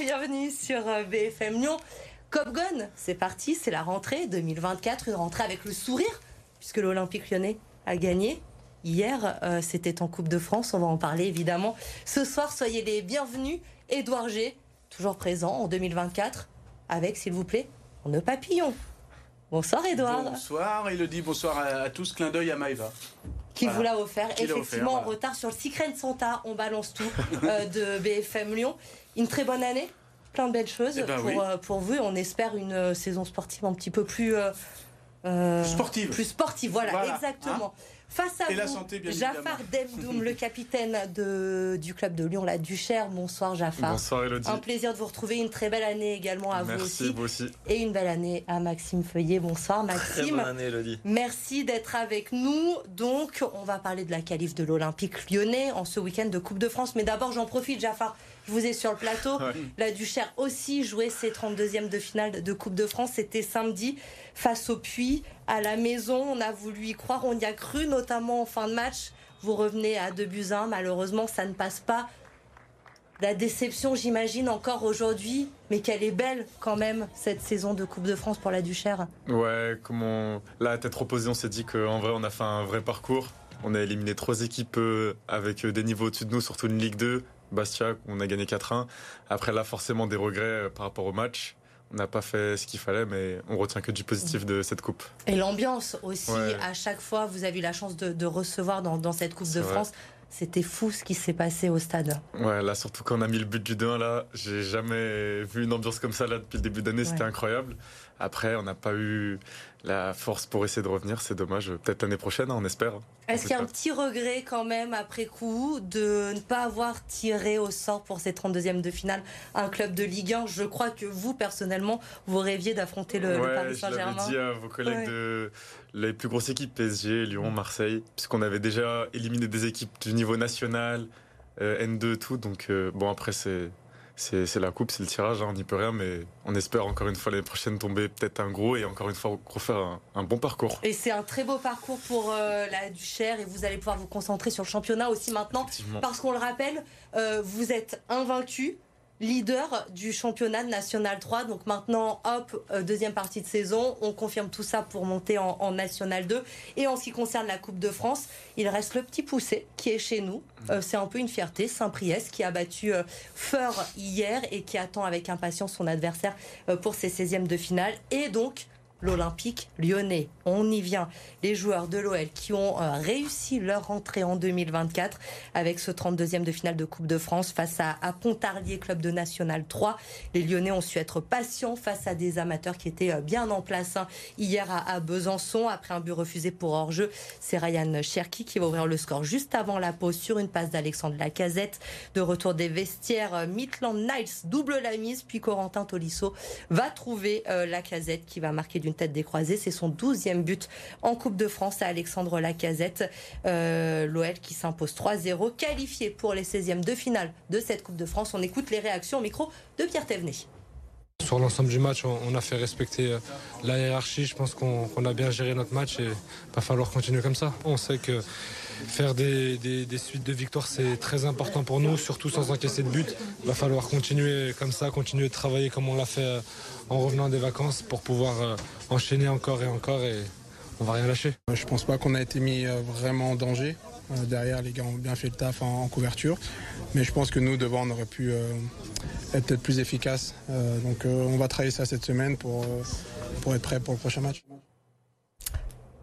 et bienvenue sur euh, BFM Lyon. Cop c'est parti, c'est la rentrée 2024, une rentrée avec le sourire, puisque l'Olympique lyonnais a gagné. Hier, euh, c'était en Coupe de France, on va en parler évidemment. Ce soir, soyez les bienvenus. Édouard G, toujours présent en 2024, avec, s'il vous plaît, on papillon. Bonsoir Edouard. Bonsoir Elodie, bonsoir à, tous. Clin d'œil à Maïva. Qui vous l'a offert. Effectivement, en retard sur le Secret Santa, on balance tout euh, de BFM Lyon. Une très bonne année, plein de belles choses eh ben pour, euh, pour, vous. On espère une euh, saison sportive un petit peu plus. sportive. Plus sportive, voilà, exactement. Hein Face à vous, Jafar Demdoum, le capitaine de, du club de Lyon, la Duchère. Bonsoir Jafar. Bonsoir Elodie. Un plaisir de vous retrouver. Une très belle année également à vous, aussi. vous aussi. Et une belle année à Maxime Feuillet. Bonsoir Maxime. Très bonne année Elodie. Merci d'être avec nous. Donc, on va parler de la qualif de l'Olympique lyonnais en ce week-end de Coupe de France. Mais d'abord, j'en profite Jafar. Je vous ai sur le plateau. La Duchère aussi joué ses 32e de finale de Coupe de France. C'était samedi face au Puy à la maison. On a voulu y croire, on y a cru, notamment en fin de match. Vous revenez à 2 buts 1. Malheureusement, ça ne passe pas. La déception, j'imagine, encore aujourd'hui, mais qu'elle est belle quand même, cette saison de Coupe de France pour la Duchère. Ouais, comment. Là, à tête reposée, on s'est dit qu'en vrai, on a fait un vrai parcours. On a éliminé trois équipes euh, avec euh, des niveaux au-dessus de nous, surtout une Ligue 2. Bastia, on a gagné 4-1. Après, là, forcément, des regrets euh, par rapport au match on n'a pas fait ce qu'il fallait, mais on retient que du positif de cette coupe. Et l'ambiance aussi, à chaque fois, vous avez eu la chance de, recevoir dans, cette Coupe de France. C'était fou ce qui s'est passé au stade. Ouais, là, surtout quand on a mis le but du 2-1, là, j'ai jamais vu une ambiance comme ça là depuis le début d'année, c'était incroyable. Après, on n'a pas eu la force pour essayer de revenir. C'est dommage. Peut-être l'année prochaine, hein, on espère. Est-ce qu'il y a un petit regret quand même après coup de ne pas avoir tiré au sort pour ces 32e de finale un club de Ligue 1 Je crois que vous, personnellement, vous rêviez d'affronter le, Paris Saint-Germain. Je dit à vos collègues de les plus grosses équipes, PSG, Lyon, Marseille, puisqu'on avait déjà éliminé des équipes du niveau national, euh, N2, tout. Donc, euh, bon, après, c'est c'est la coupe, c'est le tirage, hein, on n'y peut rien, mais on espère encore une fois l'année prochaine tomber peut-être un gros et encore une fois refaire un, bon parcours. Et c'est un très beau parcours pour euh, la Duchère et vous allez pouvoir vous concentrer sur le championnat aussi maintenant, parce qu'on le rappelle, euh, vous êtes invaincu leader du championnat national 3. Donc maintenant, hop, euh, deuxième partie de saison, on confirme tout ça pour monter en, national 2. Et en ce qui concerne la Coupe de France, il reste le petit poussé qui est chez nous. Mmh. Euh, c'est un peu une fierté, Saint-Priest qui a battu euh, Feur hier et qui attend avec impatience son adversaire pour ses 16e de finale. Et donc, l'Olympique lyonnais. On y vient. Les joueurs de l'OL qui ont euh, réussi leur entrée en 2024 avec ce 32e de finale de Coupe de France face à, Pontarlier, club de National 3. Les Lyonnais ont su être patients face à des amateurs qui étaient euh, bien en place hein. hier à, Besançon. Après un but refusé pour hors-jeu, c'est Ryan Cherki qui va ouvrir le score juste avant la pause sur une passe d'Alexandre Lacazette. De retour des vestiaires, euh, Midland Knights double la mise, puis Corentin Tolisso va trouver Lacazette qui va marquer d'une tête décroisée. C'est son 12e but en Coupe de France à Alexandre Lacazette. Euh, L'OL qui s'impose 3-0, qualifié pour les 16e de finale de cette Coupe de France. On écoute les réactions au micro de Pierre Thévenet. Sur l'ensemble du match, on a fait respecter euh, la hiérarchie. Je pense qu'on a bien géré notre match et il va falloir continuer comme ça. On sait que faire des, suites de victoires, c'est très important pour nous, surtout sans encaisser de but. Il va falloir continuer comme ça, continuer de travailler comme on l'a fait euh, en revenant des vacances pour pouvoir euh, enchaîner encore et encore et on va rien lâcher. Je pense pas qu'on a été mis vraiment en danger. Derrière, les gars ont bien fait le taf en couverture. Mais je pense que nous, devant, on aurait pu être peut-être plus efficace. Euh, donc euh, on va travailler ça cette semaine pour, euh, pour être prêt pour le prochain match.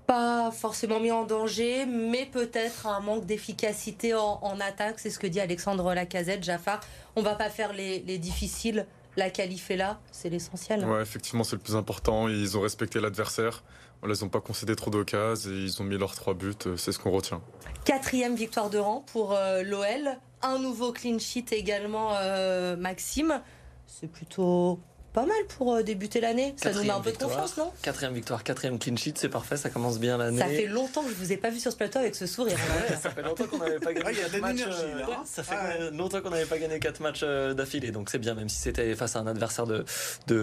Pas forcément mis en danger, mais peut-être un manque d'efficacité en, attaque. C'est ce que dit Alexandre Lacazette, Jafar. On va pas faire les, difficiles. La qualif est là, c'est l'essentiel. Ouais, effectivement, c'est le plus important. Ils ont respecté l'adversaire. On les a pas concédé trop d'occasions et ils ont mis leurs trois buts. C'est ce qu'on retient. Quatrième victoire de rang pour l'OL un nouveau clean sheet également, euh, Maxime. C'est plutôt pas mal pour euh, débuter l'année. Ça nous met un peu de confiance, non? Quatrième victoire, quatrième clean sheet, c'est parfait, ça commence bien l'année. Ça fait longtemps que je vous ai pas vu sur ce plateau avec ce sourire. ça fait longtemps qu'on n'avait pas gagné. il y a matchs, euh, hein. Ça fait longtemps qu'on n'avait pas gagné quatre matchs euh, d'affilée, donc c'est bien, même si c'était face à un adversaire de,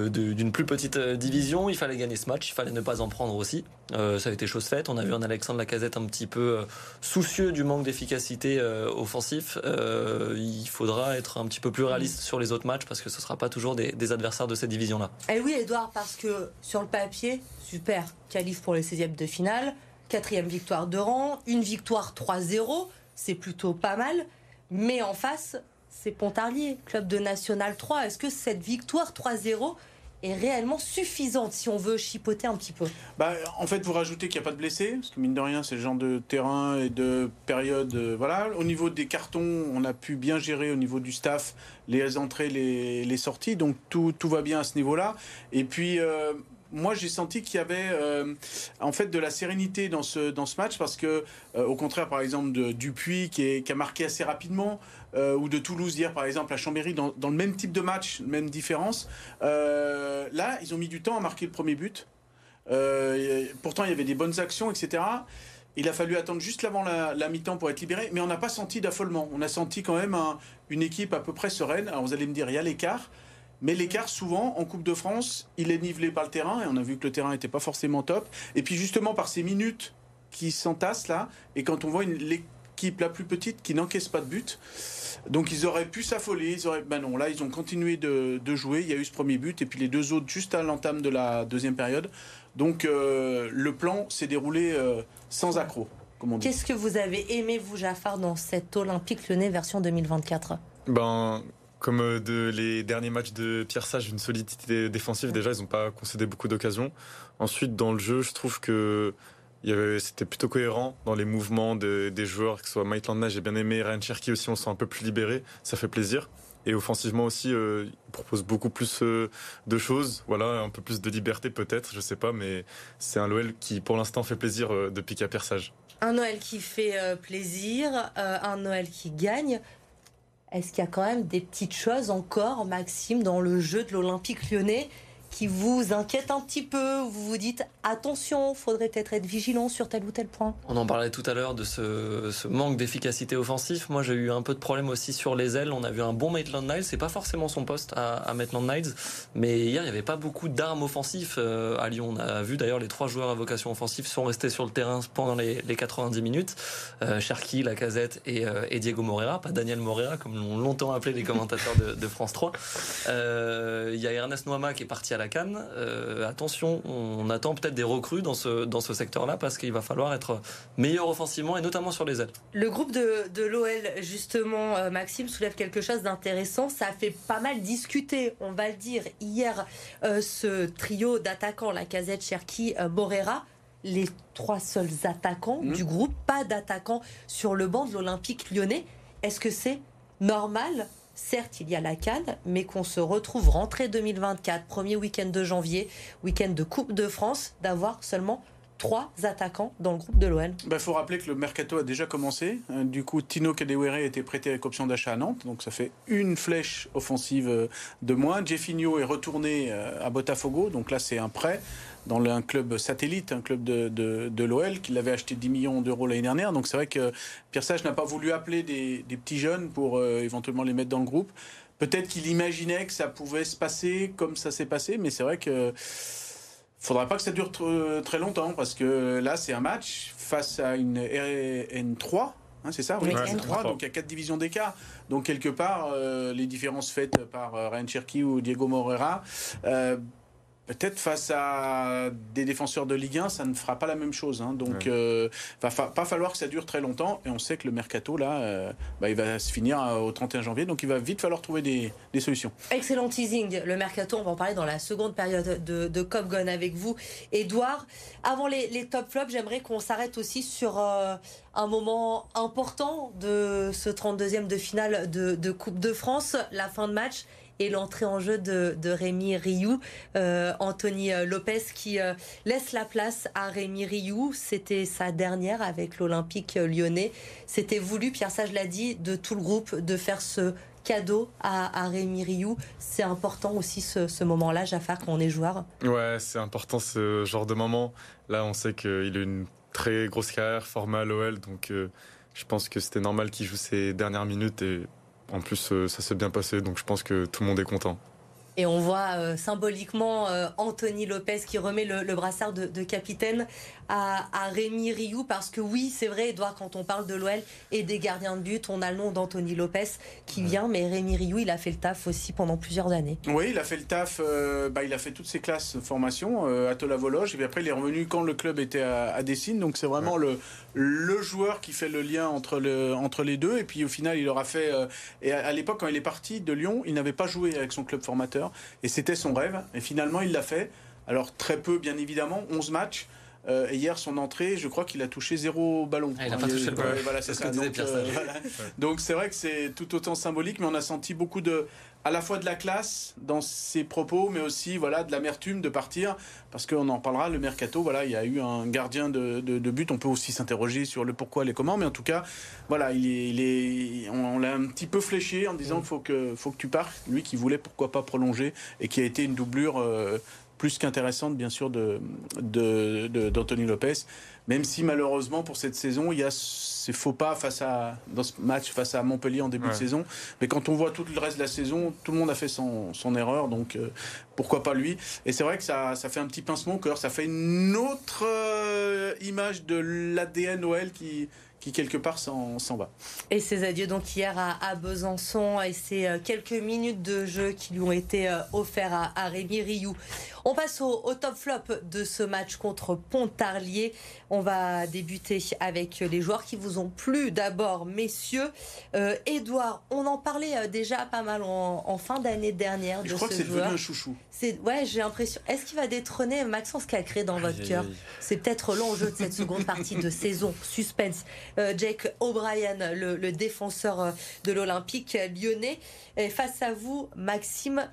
d'une plus petite division, il fallait gagner ce match, il fallait ne pas en prendre aussi. ça a été chose faite. On a vu un Alexandre Lacazette un petit peu soucieux du manque d'efficacité offensif. il faudra être un petit peu plus réaliste sur les autres matchs parce que ce ne sera pas toujours des, des adversaires de cette division-là. Eh oui, Edouard, parce que sur le papier, super, qualif pour les 16e de finale, quatrième victoire de rang, une victoire 3-0, c'est plutôt pas mal. Mais en face, c'est Pontarlier, club de National 3. Est-ce que cette victoire 3-0 est réellement suffisante si on veut chipoter un petit peu bah, En fait, vous rajoutez qu'il n'y a pas de blessés, parce que mine de rien, c'est le genre de terrain et de période. Euh, voilà. Au niveau des cartons, on a pu bien gérer au niveau du staff les entrées, les, sorties, donc tout, tout, va bien à ce niveau-là. Et puis. Euh, moi, j'ai senti qu'il y avait euh, en fait de la sérénité dans ce, dans ce match parce que, au contraire, par exemple, de Dupuis qui, a marqué assez rapidement, euh, ou de Toulouse hier par exemple à Chambéry dans, le même type de match, même différence. Euh, là, ils ont mis du temps à marquer le premier but. Euh, pourtant, il y avait des bonnes actions, etc. Il a fallu attendre juste avant la, mi-temps pour être libéré, mais on n'a pas senti d'affolement. On a senti quand même une équipe à peu près sereine. Alors vous allez me dire, il y a l'écart. Mais l'écart, souvent, en Coupe de France, il est nivelé par le terrain, et on a vu que le terrain n'était pas forcément top. Et puis justement, par ces minutes qui s'entassent là, et quand on voit l'équipe la plus petite qui n'encaisse pas de but, donc ils auraient pu s'affoler, ils auraient... Ben non, là ils ont continué de, jouer, il y a eu ce premier but, et puis les deux autres juste à l'entame de la deuxième période. Donc euh, le plan s'est déroulé euh, sans accroc, comme on dit. Qu'est-ce que vous avez aimé, vous, Jaffar, dans cette Olympique Lyonnais version 2024 Ben, comme euh, de, les derniers matchs de Pierre Sage, une solidité défensive, déjà, ils n'ont pas concédé beaucoup d'occasions. Ensuite, dans le jeu, je trouve que c'était plutôt cohérent dans les mouvements des joueurs, que ce soit Maitland Nage, j'ai bien aimé, Ryan Cherky aussi, on se sent un peu plus libéré, ça fait plaisir. Et offensivement aussi, euh, il propose beaucoup plus euh, de choses, voilà, un peu plus de liberté peut-être, je sais pas, mais c'est un Noël qui pour l'instant fait plaisir euh, depuis a perçage. Un Noël qui fait plaisir, un Noël qui gagne. Est-ce qu'il y a quand même des petites choses encore, Maxime, dans le jeu de l'Olympique lyonnais? Qui vous inquiète un petit peu Vous vous dites attention, faudrait peut-être être vigilant sur tel ou tel point On en parlait tout à l'heure de ce, manque d'efficacité offensif. Moi, j'ai eu un peu de problème aussi sur les ailes. On a vu un bon Maitland Niles. C'est pas forcément son poste à, Maitland Niles, mais hier, il n'y avait pas beaucoup d'armes offensives euh, à Lyon. On a vu d'ailleurs les trois joueurs à vocation offensive sont restés sur le terrain pendant les, 90 minutes. Euh, Cherki, Lacazette et, euh, et, Diego Moreira, pas Daniel Moreira, comme l'ont longtemps appelé les commentateurs de, France 3. Euh, il y a Ernest Noama qui est parti à la Cannes. Euh, attention, on attend peut-être des recrues dans ce, dans ce secteur-là parce qu'il va falloir être meilleur offensivement et notamment sur les ailes. Le groupe de, de l'OL, justement, euh, Maxime, soulève quelque chose d'intéressant. Ça a fait pas mal discuter, on va le dire, hier, euh, ce trio d'attaquants, la casette Cherki, Borera les trois seuls attaquants mmh. du groupe, pas d'attaquants sur le banc de l'Olympique lyonnais. Est-ce que c'est normal Certes, il y a la Cannes, mais qu'on se retrouve rentrée 2024, premier week-end de janvier, week-end de Coupe de France, d'avoir seulement trois attaquants dans le groupe de l'OL. Il bah, faut rappeler que le mercato a déjà commencé. Euh, du coup, Tino Kadewere a été prêté avec option d'achat à Nantes, donc ça fait une flèche offensive euh, de moins. Jeffinho est retourné euh, à Botafogo, donc là c'est un prêt dans un club satellite, un club de, de, l'OL, qui l'avait acheté 10 millions d'euros l'année dernière. Donc c'est vrai que Pierre Sage n'a pas voulu appeler des, petits jeunes pour euh, éventuellement les mettre dans le groupe. Peut-être qu'il imaginait que ça pouvait se passer comme ça s'est passé, mais c'est vrai que faudra pas que ça dure très longtemps parce que là c'est un match face à une N3. Hein, c'est ça, oui, N3, donc il y a quatre divisions d'écart. Donc quelque part, euh, les différences faites par euh, Ryan Cherky ou Diego Moreira, Peut-être face à des défenseurs de Ligue 1, ça ne fera pas la même chose. Hein. Donc, il euh, va pas falloir que ça dure très longtemps. Et on sait que le mercato, là, euh, bah, il va se finir euh, au 31 janvier. Donc, il va vite falloir trouver des, solutions. Excellent teasing. Le mercato, on va en parler dans la seconde période de, de Cop Gun avec vous. Edouard, avant les, top flops, j'aimerais qu'on s'arrête aussi sur un moment important de ce 32e de finale de, de Coupe de France, la fin de match et l'entrée en jeu de, Rémi Rioux, euh, Anthony euh, Lopez qui euh, laisse la place à Rémi Rioux. C'était sa dernière avec l'Olympique lyonnais. C'était voulu, Pierre Sage l'a dit, de tout le groupe de faire ce cadeau à, à Rémi Rioux. C'est important aussi ce, moment-là, Jafar, quand on est joueur. Ouais, c'est important ce genre de moment. Là, on sait qu'il a une très grosse carrière formée à l'OL, donc je pense que c'était normal qu'il joue ses dernières minutes et en plus euh, ça s'est bien passé, donc je pense que tout le monde est content. Et on voit euh, symboliquement euh, Anthony Lopez qui remet le, brassard de, capitaine à, Rémi Rioux. Parce que oui, c'est vrai, Edouard, quand on parle de l'OL et des gardiens de but, on a le nom d'Anthony Lopez qui vient. Mais Rémi Rioux, il a fait le taf aussi pendant plusieurs années. Oui, il a fait le taf. Euh, bah, il a fait toutes ses classes de formation à Tola-Vologe. Et puis après, il est revenu quand le club était à, à Dessine. Donc c'est vraiment le, le joueur qui fait le lien entre, le, entre les deux. Et puis au final, il aura fait. et à l'époque, quand il est parti de Lyon, il n'avait pas joué avec son club formateur. Et c'était son rêve. Et finalement, il l'a fait. Alors très peu, bien évidemment, 11 matchs. Euh, et hier, son entrée, je crois qu'il a touché zéro ballon. Ah, il n'a pas touché le ballon. voilà, c'est ça. Donc, euh, Donc c'est vrai que c'est tout autant symbolique, mais on a senti beaucoup de, à la fois de la classe dans ses propos, mais aussi voilà de l'amertume de partir, parce qu'on en parlera. Le mercato, voilà, il y a eu un gardien de, de, but. On peut aussi s'interroger sur le pourquoi, les comment, mais en tout cas, voilà, il est, il est on, l'a un petit peu fléché en disant qu'il mm. faut que faut que tu partes. Lui qui voulait pourquoi pas prolonger et qui a été une doublure. Euh, plus qu'intéressante, bien sûr, de, d'Anthony Lopez. Même si, malheureusement, pour cette saison, il y a ces faux pas face à, dans ce match face à Montpellier en début de saison. Mais quand on voit tout le reste de la saison, tout le monde a fait son, son erreur. Donc, euh, pourquoi pas lui? Et c'est vrai que ça, ça fait un petit pincement au cœur. Ça fait une autre euh, image de l'ADN OL qui qui quelque part s'en va. Et ses adieux donc hier à, Besançon et ces euh, quelques minutes de jeu qui lui ont été euh, offerts à, à Rémi Rioux. On passe au, top flop de ce match contre Pontarlier. On va débuter avec les joueurs qui vous ont plu d'abord, messieurs. Euh, Edouard, on en parlait euh, déjà pas mal en, fin d'année dernière. Je crois que c'est devenu un chouchou. Ouais, j'ai l'impression. Est-ce qu'il va détrôner Maxence Cacré dans votre cœur C'est peut-être l'enjeu de cette seconde partie de saison. Suspense. Euh, Jake O'Brien, le, défenseur de l'Olympique lyonnais. Et face à vous, Maxime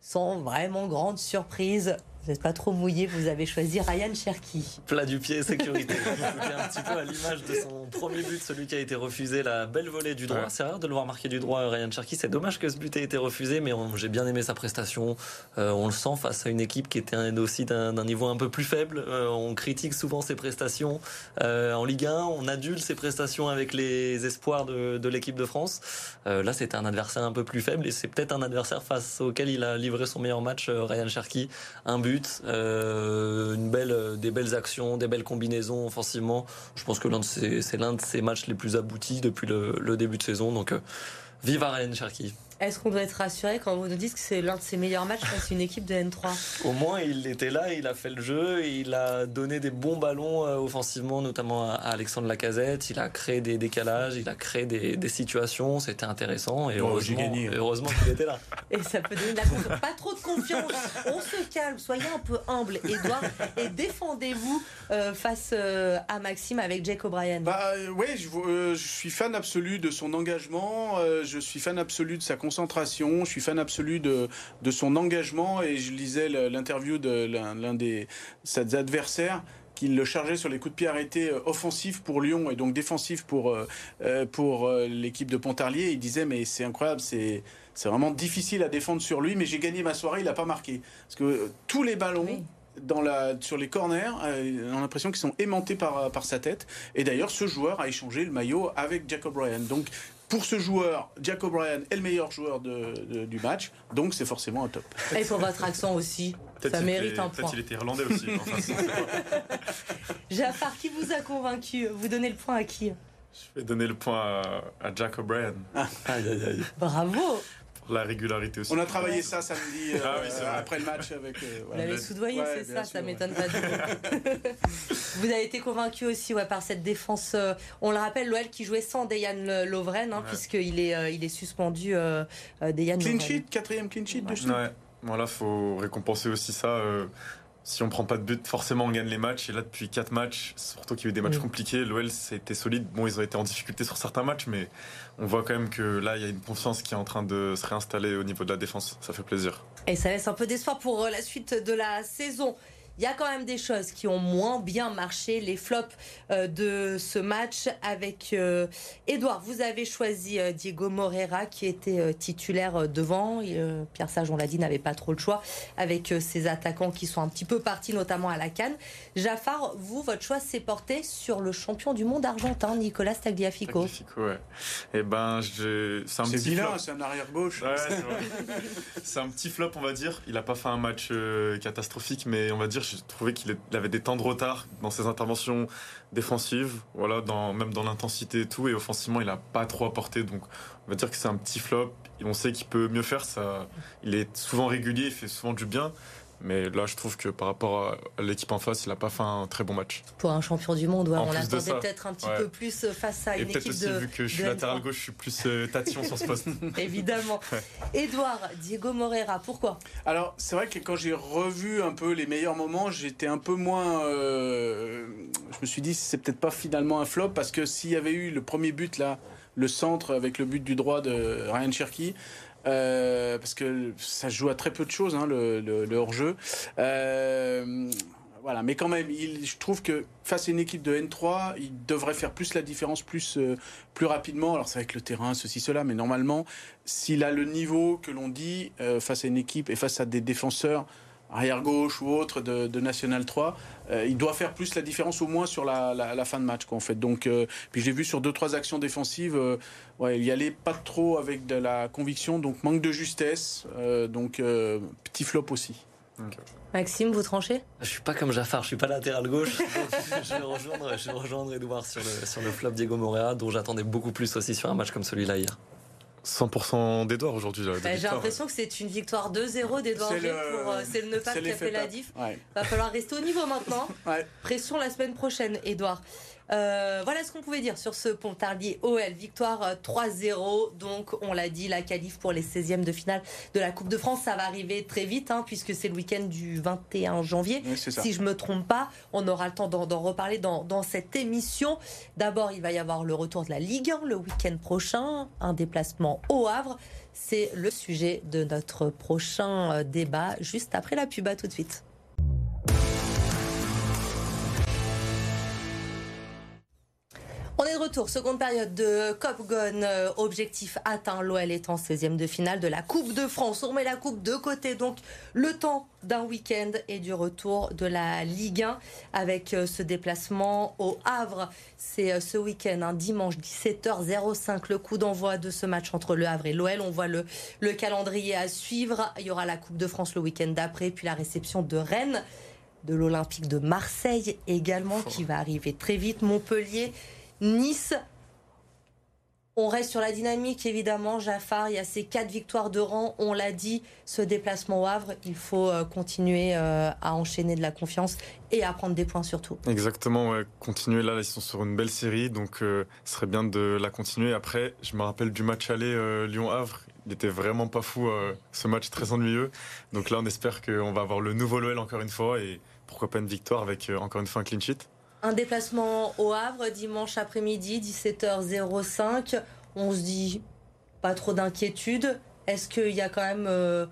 sans vraiment grande surprise, vous n'êtes pas trop mouillé, vous avez choisi Ryan Cherky. Plat du pied, sécurité. C'était un petit peu à l'image de son premier but, celui qui a été refusé, la belle volée du droit. C'est rare de le voir marquer du droit, Ryan Cherky. C'est dommage que ce but ait été refusé, mais j'ai bien aimé sa prestation. Euh, on le sent face à une équipe qui était aussi d'un niveau un peu plus faible. Euh, on critique souvent ses prestations. Euh, en Ligue 1, on adule ses prestations avec les espoirs de, de l'équipe de France. là, c'était un adversaire un peu plus faible et c'est peut-être un adversaire face auquel il a livré son meilleur match, Ryan Cherky. Un but euh, une belle, des belles actions, des belles combinaisons offensivement. Je pense que c'est l'un de ses matchs les plus aboutis depuis le, début de saison. Donc, euh, vive Ariane Cherki. Est-ce qu'on doit être rassuré quand vous nous dites que c'est l'un de ses meilleurs matchs face une équipe de N3 Au moins, il était là, il a fait le jeu, il a donné des bons ballons euh, offensivement, notamment à Alexandre Lacazette. Il a créé des décalages, il a créé des, situations. C'était intéressant et heureusement, heureusement qu'il était là. Et ça peut donner de la Pas trop de confiance. On se calme, soyez un peu humble, Edouard, et défendez-vous euh, face euh, à Maxime avec Jake O'Brien. Bah oui, je, je, suis fan absolu de son engagement. je suis fan absolu de sa concentration. Je suis fan absolu de, de son engagement et je lisais l'interview de l'un des ses adversaires qui le chargeait sur les coups de pied arrêtés euh, offensifs pour Lyon et donc défensifs pour, euh, euh, l'équipe de Pontarlier. Il disait mais c'est incroyable, c'est c'est vraiment difficile à défendre sur lui, mais j'ai gagné ma soirée, il n'a pas marqué. Parce que tous les ballons, dans la, sur les corners, on a l'impression qu'ils sont aimantés par, par sa tête. Et d'ailleurs, ce joueur a échangé le maillot avec Jacob Ryan. Donc pour ce joueur, Jack O'Brien est le meilleur joueur de, du match, donc c'est forcément un top. Et pour votre accent aussi, ça mérite un point. Peut-être qu'il était irlandais aussi. Jafar, qui vous a convaincu? Vous donnez le point à qui? Je vais donner le point à, Jack O'Brien. aïe, aïe, aïe. Bravo la régularité aussi. On a travaillé ça samedi ah euh, après le match avec. Euh, Vous l'avez soudoyé, c'est ça, ça m'étonne pas. Vous avez été convaincu aussi ouais, par cette défense. Euh, on le rappelle, l'OL qui jouait sans Dejan Lovren, hein, puisqu'il est, il est suspendu. Euh, Dejan clean sheet, quatrième clean sheet de suite. Ouais. Voilà, faut récompenser aussi ça si on prend pas de but, forcément on gagne les matchs. Et là, depuis 4 matchs, surtout qu'il y a eu des matchs mm. compliqués, l'OL c'était solide. Bon, ils ont été en difficulté sur certains matchs, mais on voit quand même que là, il y a une confiance qui est en train de se réinstaller au niveau de la défense. Ça fait plaisir. Et ça laisse un peu d'espoir pour euh, la suite de la saison. Il y a quand même des choses qui ont moins bien marché, les flops euh, de ce match avec Edouard. Vous avez choisi Diego Moreira qui était titulaire devant. Pierre Sage, on l'a dit, n'avait pas trop le choix avec ses attaquants qui sont un petit peu partis, notamment à la Cannes. Jafar, vous, votre choix s'est porté sur le champion du monde argentin, Nicolas Tagliafico. Tagliafico, ouais. Eh ben, c'est un petit vilain, c'est un arrière gauche. c'est un petit flop, on va dire. Il n'a pas fait un match catastrophique, mais on va dire, j'ai trouvé qu'il avait des temps de retard dans ses interventions défensives, voilà, même dans l'intensité et tout, et offensivement, il n'a pas trop apporté. Donc, on va dire que c'est un petit flop. On sait qu'il peut mieux faire. Ça, il est souvent régulier, il fait souvent du bien. Mais là, je trouve que par rapport à l'équipe en face, il n'a pas fait un très bon match. Pour un champion du monde, on l'attendait peut-être un petit peu plus face à une équipe aussi, de. Vu que je suis latéral gauche, je suis plus euh, tatillon sur ce poste. Évidemment. Edouard, Diego Moreira, pourquoi? Alors, c'est vrai que quand j'ai revu un peu les meilleurs moments, j'étais un peu moins. Euh, je me suis dit, c'est peut-être pas finalement un flop parce que s'il y avait eu le premier but là, le centre avec le but du droit de Ryan Cherky, euh, parce que ça joue à très peu de choses, hein, le, hors-jeu. Euh, voilà, mais quand même, je trouve que face à une équipe de N3, il devrait faire plus la différence, plus, euh, plus rapidement. Alors c'est avec le terrain, ceci, cela, mais normalement, s'il a le niveau que l'on dit face à une équipe et face à des défenseurs arrière gauche ou autre de, National 3, euh, il doit faire plus la différence au moins sur la, fin de match en fait. Donc euh, puis j'ai vu sur deux trois actions défensives, euh, ouais, il y allait pas trop avec de la conviction, donc manque de justesse, donc petit flop aussi. Maxime, vous tranchez? Je suis pas comme Jafar, je suis pas latéral gauche. je, vais rejoindre, je vais rejoindre Edouard sur le, sur le flop Diego Morea, dont j'attendais beaucoup plus aussi sur un match comme celui-là hier. 100% d'Edouard aujourd'hui. Bah, j'ai l'impression que c'est une victoire 2-0 d'Edouard G. Euh, c'est le Nepal qui a fait la diff. Va falloir rester au niveau maintenant. Pression la semaine prochaine, Edouard. Euh, voilà ce qu'on pouvait dire sur ce Pontarlier OL. Victoire 3-0. Euh, Donc, on l'a dit, la qualif pour les 16e de finale de la Coupe de France, ça va arriver très vite, hein, puisque c'est le week-end du 21 janvier. si je me trompe pas, on aura le temps d'en reparler dans, dans, cette émission. D'abord, il va y avoir le retour de la Ligue 1 le week-end prochain, un déplacement au Havre. C'est le sujet de notre prochain euh, débat, juste après la pub. À tout de suite. On est de retour, seconde période de Cop Gun, euh, objectif atteint, l'OL est en 16e de finale de la Coupe de France. On remet la Coupe de côté, donc le temps d'un week-end et du retour de la Ligue 1 avec euh, ce déplacement au Havre. C'est euh, ce week-end, un dimanche 17h05, le coup d'envoi de ce match entre le Havre et l'OL. On voit le, le calendrier à suivre. Il y aura la Coupe de France le week-end d'après, puis la réception de Rennes, de l'Olympique de Marseille également, qui va arriver très vite. Montpellier. Nice, on reste sur la dynamique, évidemment. Jafar, il y a ces quatre victoires de rang. On l'a dit, ce déplacement au Havre, il faut euh, continuer euh, à enchaîner de la confiance et à prendre des points surtout. Exactement, continuer là, ils sont sur une belle série, donc euh, ce serait bien de la continuer. Après, je me rappelle du match aller Lyon-Havre. Il était vraiment pas fou, ce match très ennuyeux. Donc là, on espère qu'on va avoir le nouveau Loel encore une fois et pourquoi pas une victoire avec encore une fois un clean sheet. Un déplacement au Havre dimanche après-midi, 17h05. On se dit pas trop d'inquiétude. Est-ce qu'il y a quand même euh,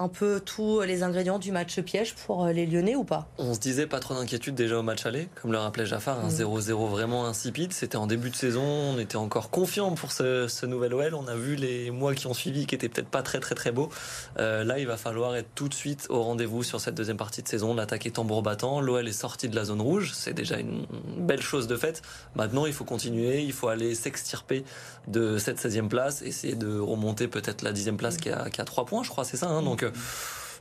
un peu tous les ingrédients du match piège pour euh, les Lyonnais ou pas? On se disait pas trop d'inquiétude déjà au match aller, comme le rappelait Jaffar, un 0-0 mm. vraiment insipide. C'était en début de saison, on était encore confiant pour ce, nouvel OL. On a vu les mois qui ont suivi qui étaient peut-être pas très très très beaux. Euh, là, il va falloir être tout de suite au rendez-vous sur cette deuxième partie de saison. L'attaque est tambour battant, l'OL est sorti de la zone rouge, c'est déjà une belle chose de fait. Maintenant, il faut continuer, il faut aller s'extirper de cette 16e place, essayer de remonter peut-être la 10e place qui a, qui a 3 points, je crois, c'est ça. Hein. Donc,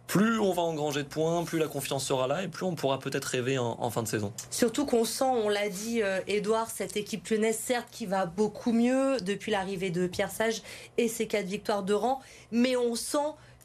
plus on va engranger de points, plus la confiance sera là et plus on pourra peut-être rêver en, fin de saison. Surtout qu'on sent, on l'a dit, Edouard, euh, cette équipe lyonnaise, certes, qui va beaucoup mieux depuis l'arrivée de Pierre Sage et ses quatre victoires de rang, mais on sent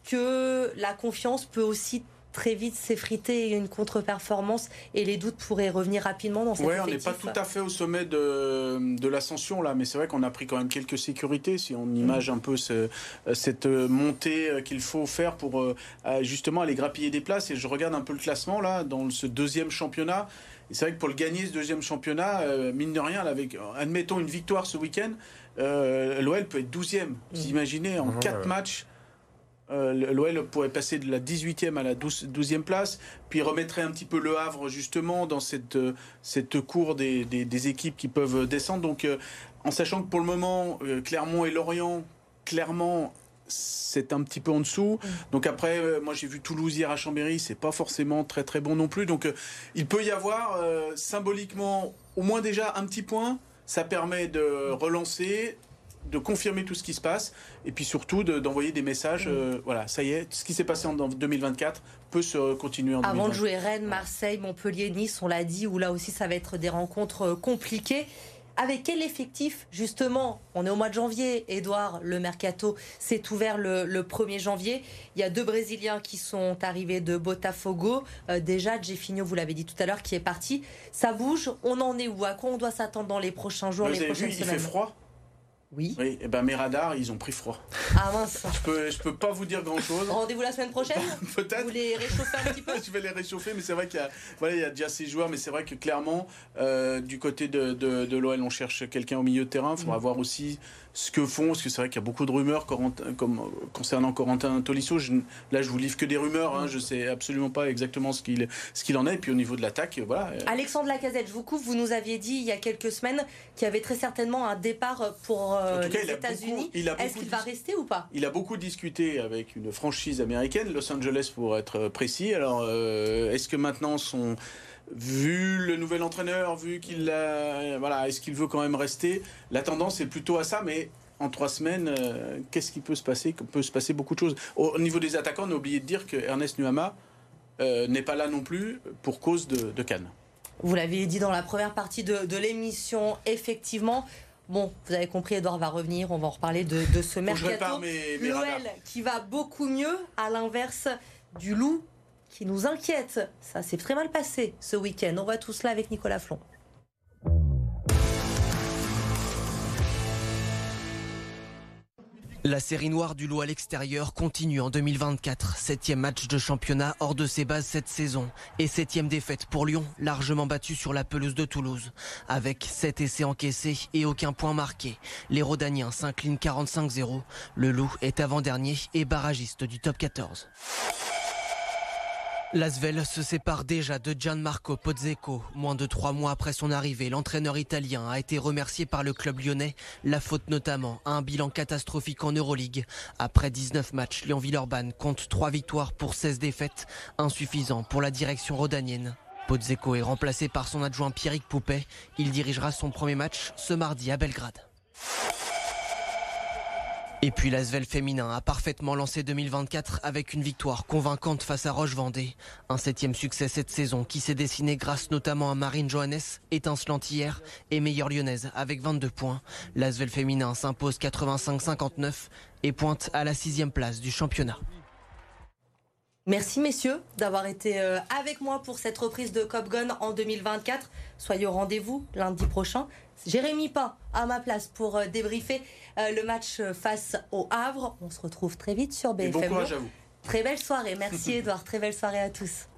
que la confiance peut aussi très vite s'effriter une contre-performance et les doutes pourraient revenir rapidement dans cette Ouais, on n'est pas tout à fait au sommet de, de l'ascension là, mais c'est vrai qu'on a pris quand même quelques sécurités si on image un peu ce, cette montée qu'il faut faire pour euh, justement aller grappiller des places. Et je regarde un peu le classement là dans ce deuxième championnat. Et c'est vrai que pour le gagner ce deuxième championnat, euh, mine de rien, avec, admettons une victoire ce week-end, euh, l'OL peut être 12e. Vous mmh. imaginez en 4 matchs Euh, L'OL pourrait passer de la 18e à la 12, e place, puis remettrait un petit peu le Havre justement dans cette, euh, cette cour des, des, équipes qui peuvent descendre. Donc euh, en sachant que pour le moment, Clermont et Lorient, clairement, c'est un petit peu en dessous. Mm. Donc après, moi j'ai vu Toulouse hier à Chambéry, c'est pas forcément très très bon non plus. Donc il peut y avoir symboliquement au moins déjà un petit point. Ça permet de relancer, de confirmer tout ce qui se passe et puis surtout d'envoyer des messages. Euh, voilà, ça y est, ce qui s'est passé en 2024 peut se continuer en Avant de jouer Rennes, Marseille, Montpellier, Nice, on l'a dit, où là aussi ça va être des rencontres euh, compliquées. Avec quel effectif, justement On est au mois de janvier, Edouard, le mercato s'est ouvert le, 1er janvier. Il y a deux Brésiliens qui sont arrivés de Botafogo. Euh, déjà, Jeffinho, vous l'avez dit tout à l'heure, qui est parti. Ça bouge, on en est où? À quoi on doit s'attendre dans les prochains jours, les prochaines semaines Il fait froid oui. Oui, et eh ben mes radars, ils ont pris froid. Ah mince. Je peux, je peux pas vous dire grand chose. Rendez-vous la semaine prochaine Peut-être. Vous les réchauffer un petit peu Je vais les réchauffer, mais c'est vrai qu'il y a, voilà, il y a déjà ces joueurs, mais c'est vrai que clairement, euh, du côté de, de, de l'OL, on cherche quelqu'un au milieu de terrain. Il faudra mm. voir aussi ce que font, parce que c'est vrai qu'il y a beaucoup de rumeurs comme, concernant Corentin Tolisso. là, je vous livre que des rumeurs, hein, je sais absolument pas exactement ce qu'il ce qu'il en est. Et puis au niveau de l'attaque, voilà. Alexandre Lacazette, je vous coupe, vous nous aviez dit il y a quelques semaines qu'il y avait très certainement un départ pour euh, les États-Unis. Est-ce qu'il va rester ou pas? Il a beaucoup discuté avec une franchise américaine, Los Angeles pour être précis. Alors, euh, est-ce que maintenant son vu le nouvel entraîneur, vu qu'il a, voilà, est-ce qu'il veut quand même rester? La tendance est plutôt à ça, mais en trois semaines, euh, qu'est-ce qui peut se passer? Il peut se passer beaucoup de choses. Au niveau des attaquants, on a oublié de dire que Ernest Nuama euh, n'est pas là non plus pour cause de, Cannes. Vous l'avez dit dans la première partie de, l'émission, effectivement. Bon, vous avez compris, Edouard va revenir, on va en reparler de, ce mercato. L'OL qui va beaucoup mieux, à l'inverse du loup qui nous inquiète. Ça s'est très mal passé ce week-end. On voit tout cela avec Nicolas Flon. La série noire du lot à l'extérieur continue en 2024. Septième match de championnat hors de ses bases cette saison. Et septième défaite pour Lyon, largement battu sur la pelouse de Toulouse. Avec sept essais encaissés et aucun point marqué. Les Rodaniens s'inclinent 45-0. Le loup est avant-dernier et barragiste du top 14. L'Asvel se sépare déjà de Gianmarco Pozzeco. Moins de trois mois après son arrivée, l'entraîneur italien a été remercié par le club lyonnais, la faute notamment à un bilan catastrophique en Euroleague. Après 19 matchs, Lyon-Villeurbanne compte 3 victoires pour 16 défaites, insuffisant pour la direction rodanienne. Pozzeco est remplacé par son adjoint Pierrick Poupet. Il dirigera son premier match ce mardi à Belgrade. Et puis l'Asvel féminin a parfaitement lancé 2024 avec une victoire convaincante face à Roche-Vendée. Un septième succès cette saison qui s'est dessiné grâce notamment à Marine Johannes, étincelante hier, et meilleure lyonnaise avec 22 points. L'Asvel féminin s'impose 85-59 et pointe à la sixième place du championnat. Merci messieurs d'avoir été euh, avec moi pour cette reprise de Cop Gun en 2024. Soyez au rendez-vous lundi prochain. Jérémy Pain à ma place pour euh, débriefer euh, le match face au Havre. On se retrouve très vite sur BFM. bon courage à vous. Très belle soirée. Merci Edouard. Très belle soirée à tous.